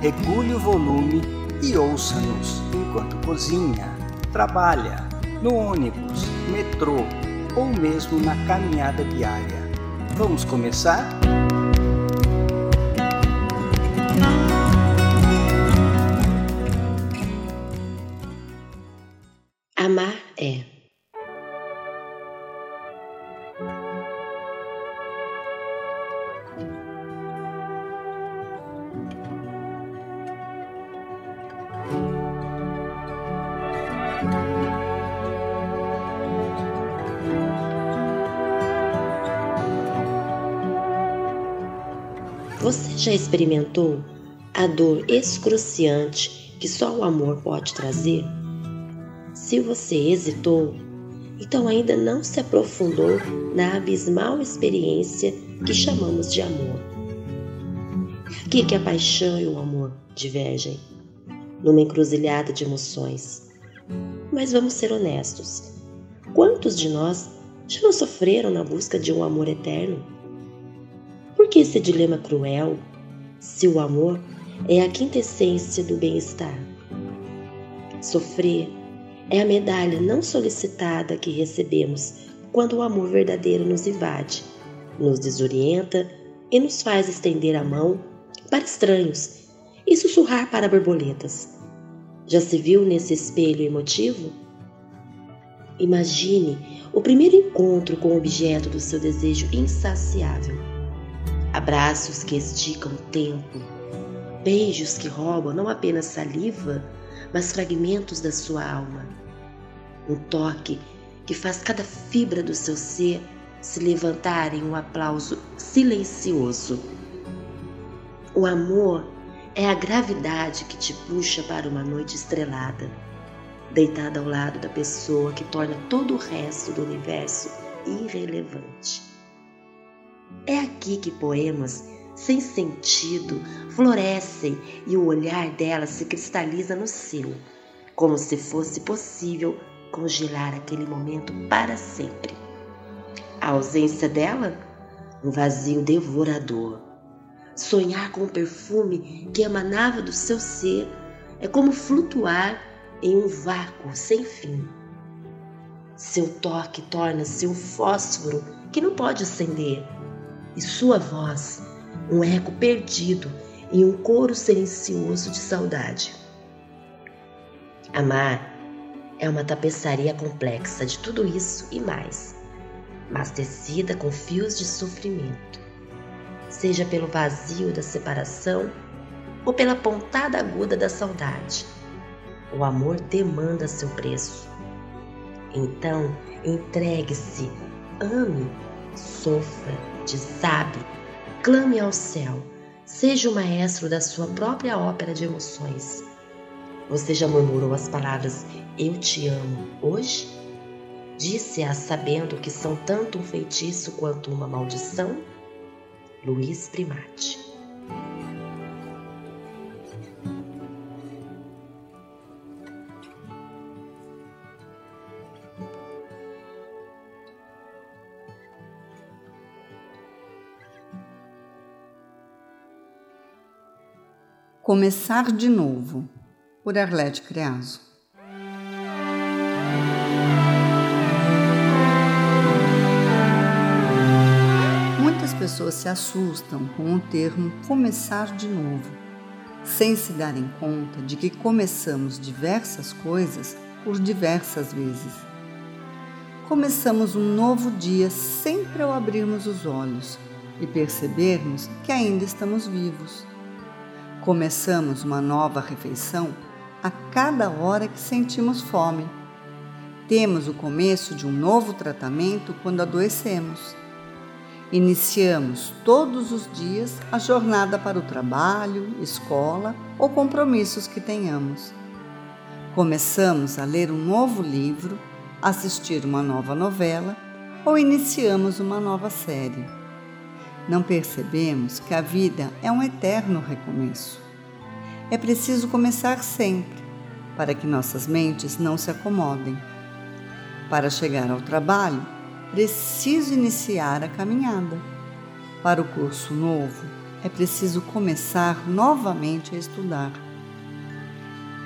regule o volume e ouça-nos enquanto cozinha, trabalha, no ônibus, metrô ou mesmo na caminhada diária. Vamos começar? Amar é. Você já experimentou a dor excruciante que só o amor pode trazer? Se você hesitou, então ainda não se aprofundou na abismal experiência que chamamos de amor. Aqui que a paixão e o amor divergem, numa encruzilhada de emoções. Mas vamos ser honestos: quantos de nós já não sofreram na busca de um amor eterno? Por que esse dilema cruel, se o amor é a quintessência do bem-estar? Sofrer é a medalha não solicitada que recebemos quando o amor verdadeiro nos invade, nos desorienta e nos faz estender a mão para estranhos e sussurrar para borboletas. Já se viu nesse espelho emotivo? Imagine o primeiro encontro com o objeto do seu desejo insaciável. Abraços que esticam o tempo, beijos que roubam não apenas saliva, mas fragmentos da sua alma. Um toque que faz cada fibra do seu ser se levantar em um aplauso silencioso. O amor é a gravidade que te puxa para uma noite estrelada, deitada ao lado da pessoa que torna todo o resto do universo irrelevante. É aqui que poemas sem sentido florescem e o olhar dela se cristaliza no seu, como se fosse possível congelar aquele momento para sempre. A ausência dela, um vazio devorador. Sonhar com o perfume que emanava do seu ser é como flutuar em um vácuo sem fim. Seu toque torna-se um fósforo que não pode acender, e sua voz, um eco perdido em um coro silencioso de saudade. Amar é uma tapeçaria complexa de tudo isso e mais, mas tecida com fios de sofrimento, seja pelo vazio da separação ou pela pontada aguda da saudade. O amor demanda seu preço. Então, entregue-se, ame, sofra, desabe, clame ao céu, seja o maestro da sua própria ópera de emoções. Você já murmurou as palavras Eu te amo hoje? Disse-as sabendo que são tanto um feitiço quanto uma maldição? Luiz Primati Começar de novo, por Arlete Creaso. Muitas pessoas se assustam com o termo começar de novo, sem se darem conta de que começamos diversas coisas por diversas vezes. Começamos um novo dia sempre ao abrirmos os olhos e percebermos que ainda estamos vivos Começamos uma nova refeição a cada hora que sentimos fome. Temos o começo de um novo tratamento quando adoecemos. Iniciamos todos os dias a jornada para o trabalho, escola ou compromissos que tenhamos. Começamos a ler um novo livro, assistir uma nova novela ou iniciamos uma nova série. Não percebemos que a vida é um eterno recomeço. É preciso começar sempre, para que nossas mentes não se acomodem. Para chegar ao trabalho, preciso iniciar a caminhada. Para o curso novo, é preciso começar novamente a estudar.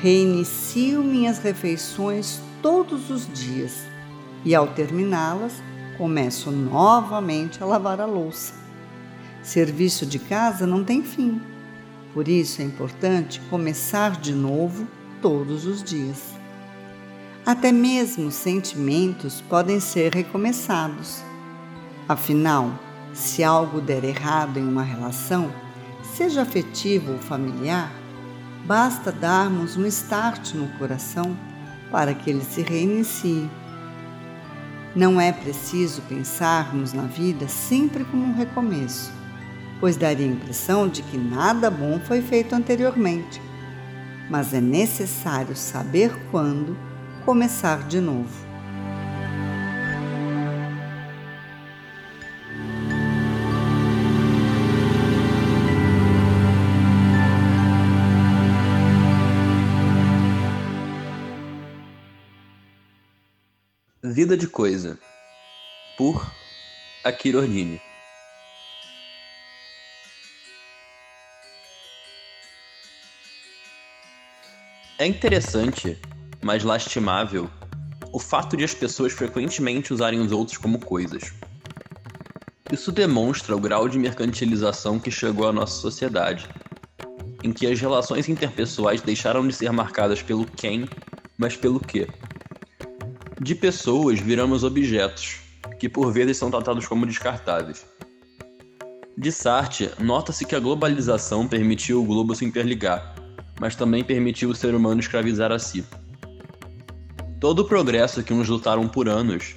Reinicio minhas refeições todos os dias e, ao terminá-las, começo novamente a lavar a louça. Serviço de casa não tem fim, por isso é importante começar de novo todos os dias. Até mesmo sentimentos podem ser recomeçados. Afinal, se algo der errado em uma relação, seja afetivo ou familiar, basta darmos um start no coração para que ele se reinicie. Não é preciso pensarmos na vida sempre como um recomeço, pois daria a impressão de que nada bom foi feito anteriormente. Mas é necessário saber quando começar de novo. Vida de Coisa, por Akira Ordini. É interessante mas lastimável, o fato de as pessoas frequentemente usarem os outros como coisas. Isso demonstra o grau de mercantilização que chegou à nossa sociedade, em que as relações interpessoais deixaram de ser marcadas pelo quem, mas pelo que. De pessoas viramos objetos, que por vezes são tratados como descartáveis. De Sartre, nota-se que a globalização permitiu o globo se interligar, mas também permitiu o ser humano escravizar a si. Todo o progresso que uns lutaram por anos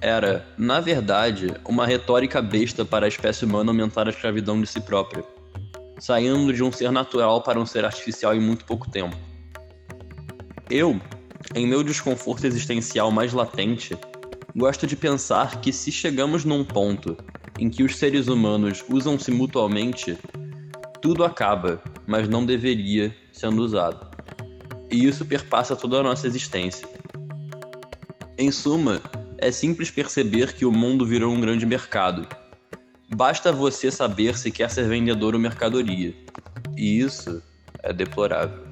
era, na verdade, uma retórica besta para a espécie humana aumentar a escravidão de si própria, saindo de um ser natural para um ser artificial em muito pouco tempo. Eu, em meu desconforto existencial mais latente, gosto de pensar que se chegamos num ponto em que os seres humanos usam-se mutuamente, tudo acaba, mas não deveria sendo usado. E isso perpassa toda a nossa existência. Em suma, é simples perceber que o mundo virou um grande mercado. Basta você saber se quer ser vendedor ou mercadoria. E isso é deplorável.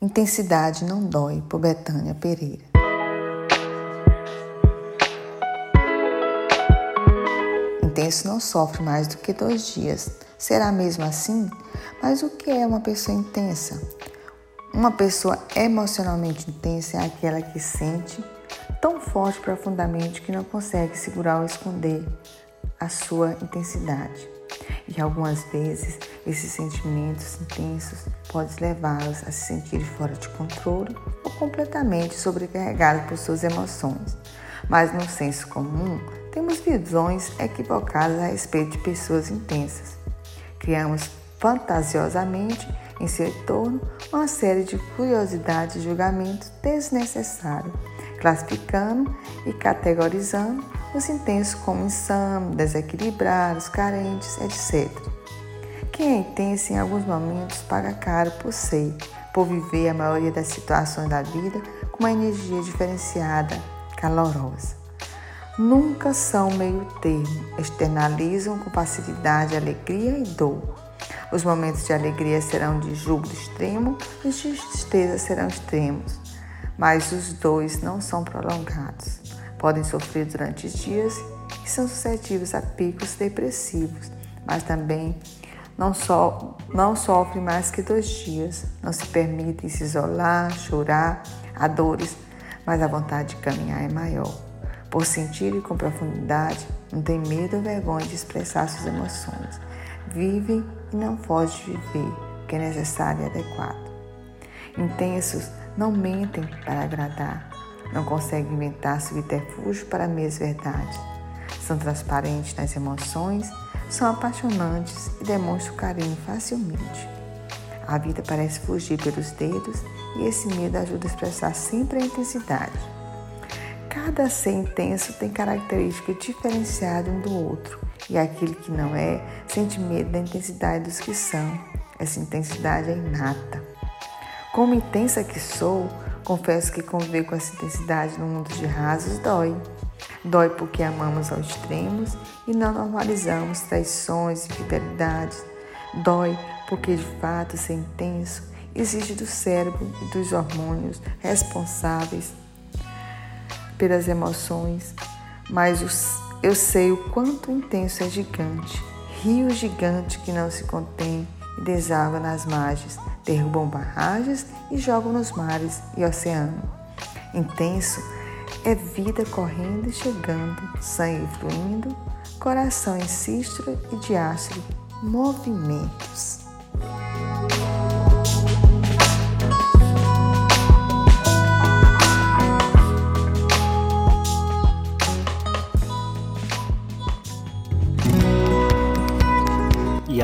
Intensidade não dói por Betânia Pereira. Intenso não sofre mais do que dois dias. Será mesmo assim? Mas o que é uma pessoa intensa? Uma pessoa emocionalmente intensa é aquela que sente tão forte profundamente que não consegue segurar ou esconder a sua intensidade. E algumas vezes esses sentimentos intensos podem levá-los a se sentir fora de controle ou completamente sobrecarregados por suas emoções. Mas no senso comum, visões equivocadas a respeito de pessoas intensas. Criamos fantasiosamente em seu entorno uma série de curiosidades e julgamentos desnecessários, classificando e categorizando os intensos como insanos, desequilibrados, carentes, etc. Quem é intenso em alguns momentos paga caro por ser, por viver a maioria das situações da vida com uma energia diferenciada, calorosa nunca são meio termo, externalizam com facilidade alegria e dor. Os momentos de alegria serão de júbilo extremo e de tristeza serão extremos, mas os dois não são prolongados. Podem sofrer durante dias e são suscetíveis a picos depressivos, mas também não, so, não sofrem mais que dois dias, não se permitem se isolar, chorar, há dores, mas a vontade de caminhar é maior. Por sentir com profundidade, não tem medo ou vergonha de expressar suas emoções. Vive e não foge de viver, que é necessário e adequado. Intensos não mentem para agradar, não conseguem inventar subterfúgio para meias verdades. São transparentes nas emoções, são apaixonantes e demonstram carinho facilmente. A vida parece fugir pelos dedos e esse medo ajuda a expressar sempre a intensidade. Cada ser intenso tem características diferenciadas um do outro e aquele que não é sente medo da intensidade dos que são. Essa intensidade é inata. Como intensa que sou, confesso que conviver com essa intensidade no mundo de rasos dói. Dói porque amamos aos extremos e não normalizamos traições e fidelidades. Dói porque de fato ser intenso exige do cérebro e dos hormônios responsáveis pelas emoções, mas eu sei o quanto intenso é gigante, rio gigante que não se contém e deságua nas margens, derrubam barragens e jogam nos mares e oceano. Intenso é vida correndo e chegando, sangue fluindo, coração em sístole e diástole, movimentos.